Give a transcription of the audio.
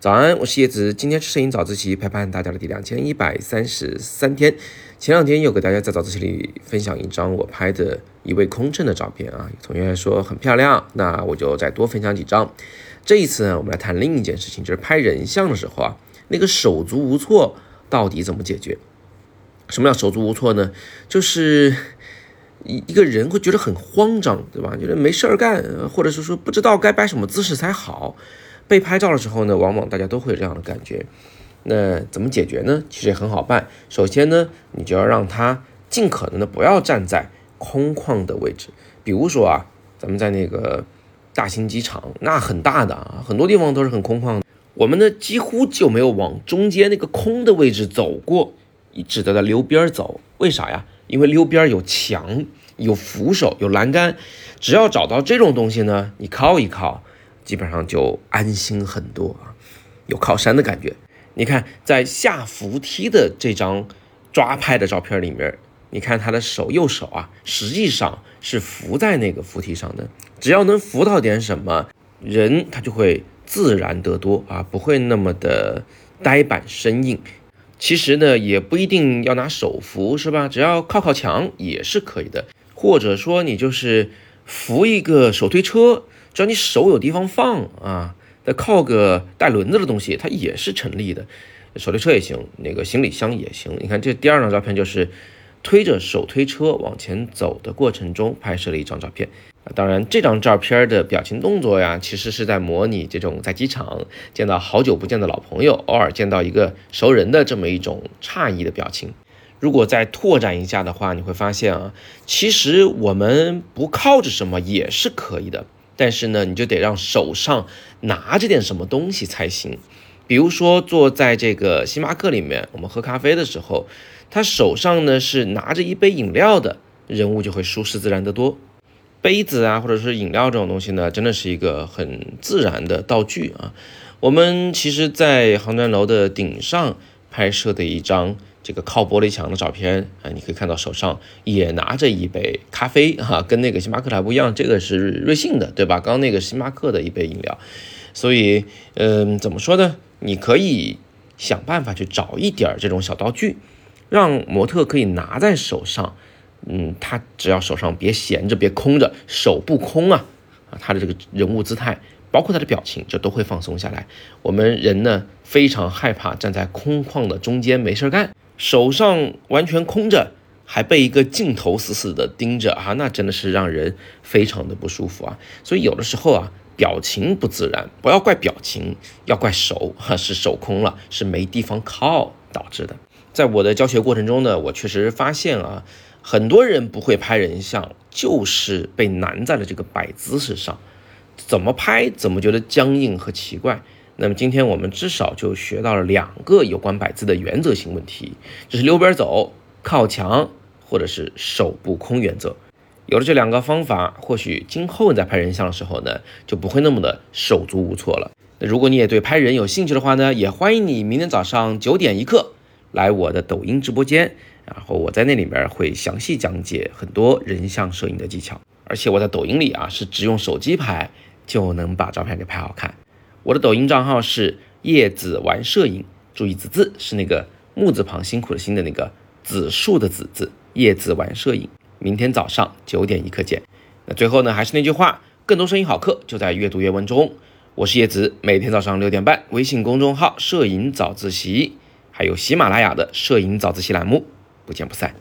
早安，我是叶子。今天是摄影早自习陪伴大家的第两千一百三十三天。前两天又给大家在早自习里分享一张我拍的一位空乘的照片啊，有同学说很漂亮，那我就再多分享几张。这一次呢，我们来谈另一件事情，就是拍人像的时候啊，那个手足无措到底怎么解决？什么叫手足无措呢？就是一一个人会觉得很慌张，对吧？觉得没事儿干，或者是说不知道该摆什么姿势才好。被拍照的时候呢，往往大家都会有这样的感觉。那怎么解决呢？其实也很好办。首先呢，你就要让他尽可能的不要站在空旷的位置。比如说啊，咱们在那个大型机场，那很大的啊，很多地方都是很空旷的。我们呢几乎就没有往中间那个空的位置走过，只得在溜边走。为啥呀？因为溜边有墙、有扶手、有栏杆，只要找到这种东西呢，你靠一靠。基本上就安心很多啊，有靠山的感觉。你看，在下扶梯的这张抓拍的照片里面，你看他的手，右手啊，实际上是扶在那个扶梯上的。只要能扶到点什么，人他就会自然得多啊，不会那么的呆板生硬。其实呢，也不一定要拿手扶，是吧？只要靠靠墙也是可以的，或者说你就是扶一个手推车。只要你手有地方放啊，再靠个带轮子的东西，它也是成立的。手推车也行，那个行李箱也行。你看这第二张照片就是推着手推车往前走的过程中拍摄了一张照片。当然，这张照片的表情动作呀，其实是在模拟这种在机场见到好久不见的老朋友，偶尔见到一个熟人的这么一种诧异的表情。如果再拓展一下的话，你会发现啊，其实我们不靠着什么也是可以的。但是呢，你就得让手上拿着点什么东西才行。比如说，坐在这个星巴克里面，我们喝咖啡的时候，他手上呢是拿着一杯饮料的，人物就会舒适自然得多。杯子啊，或者是饮料这种东西呢，真的是一个很自然的道具啊。我们其实，在航站楼的顶上拍摄的一张。这个靠玻璃墙的照片啊，你可以看到手上也拿着一杯咖啡哈，跟那个星巴克还不一样，这个是瑞幸的，对吧？刚刚那个星巴克的一杯饮料，所以嗯，怎么说呢？你可以想办法去找一点这种小道具，让模特可以拿在手上，嗯，他只要手上别闲着，别空着，手不空啊啊，他的这个人物姿态，包括他的表情，就都会放松下来。我们人呢，非常害怕站在空旷的中间没事干。手上完全空着，还被一个镜头死死的盯着啊，那真的是让人非常的不舒服啊。所以有的时候啊，表情不自然，不要怪表情，要怪手哈，是手空了，是没地方靠导致的。在我的教学过程中呢，我确实发现啊，很多人不会拍人像，就是被难在了这个摆姿势上，怎么拍怎么觉得僵硬和奇怪。那么今天我们至少就学到了两个有关摆姿的原则性问题，就是溜边走、靠墙或者是手不空原则。有了这两个方法，或许今后你在拍人像的时候呢，就不会那么的手足无措了。那如果你也对拍人有兴趣的话呢，也欢迎你明天早上九点一刻来我的抖音直播间，然后我在那里面会详细讲解很多人像摄影的技巧，而且我在抖音里啊是只用手机拍就能把照片给拍好看。我的抖音账号是叶子玩摄影，注意子字是那个木字旁辛苦的辛的那个子树的子字。叶子玩摄影，明天早上九点一刻见。那最后呢，还是那句话，更多摄影好课就在阅读原文中。我是叶子，每天早上六点半，微信公众号摄影早自习，还有喜马拉雅的摄影早自习栏目，不见不散。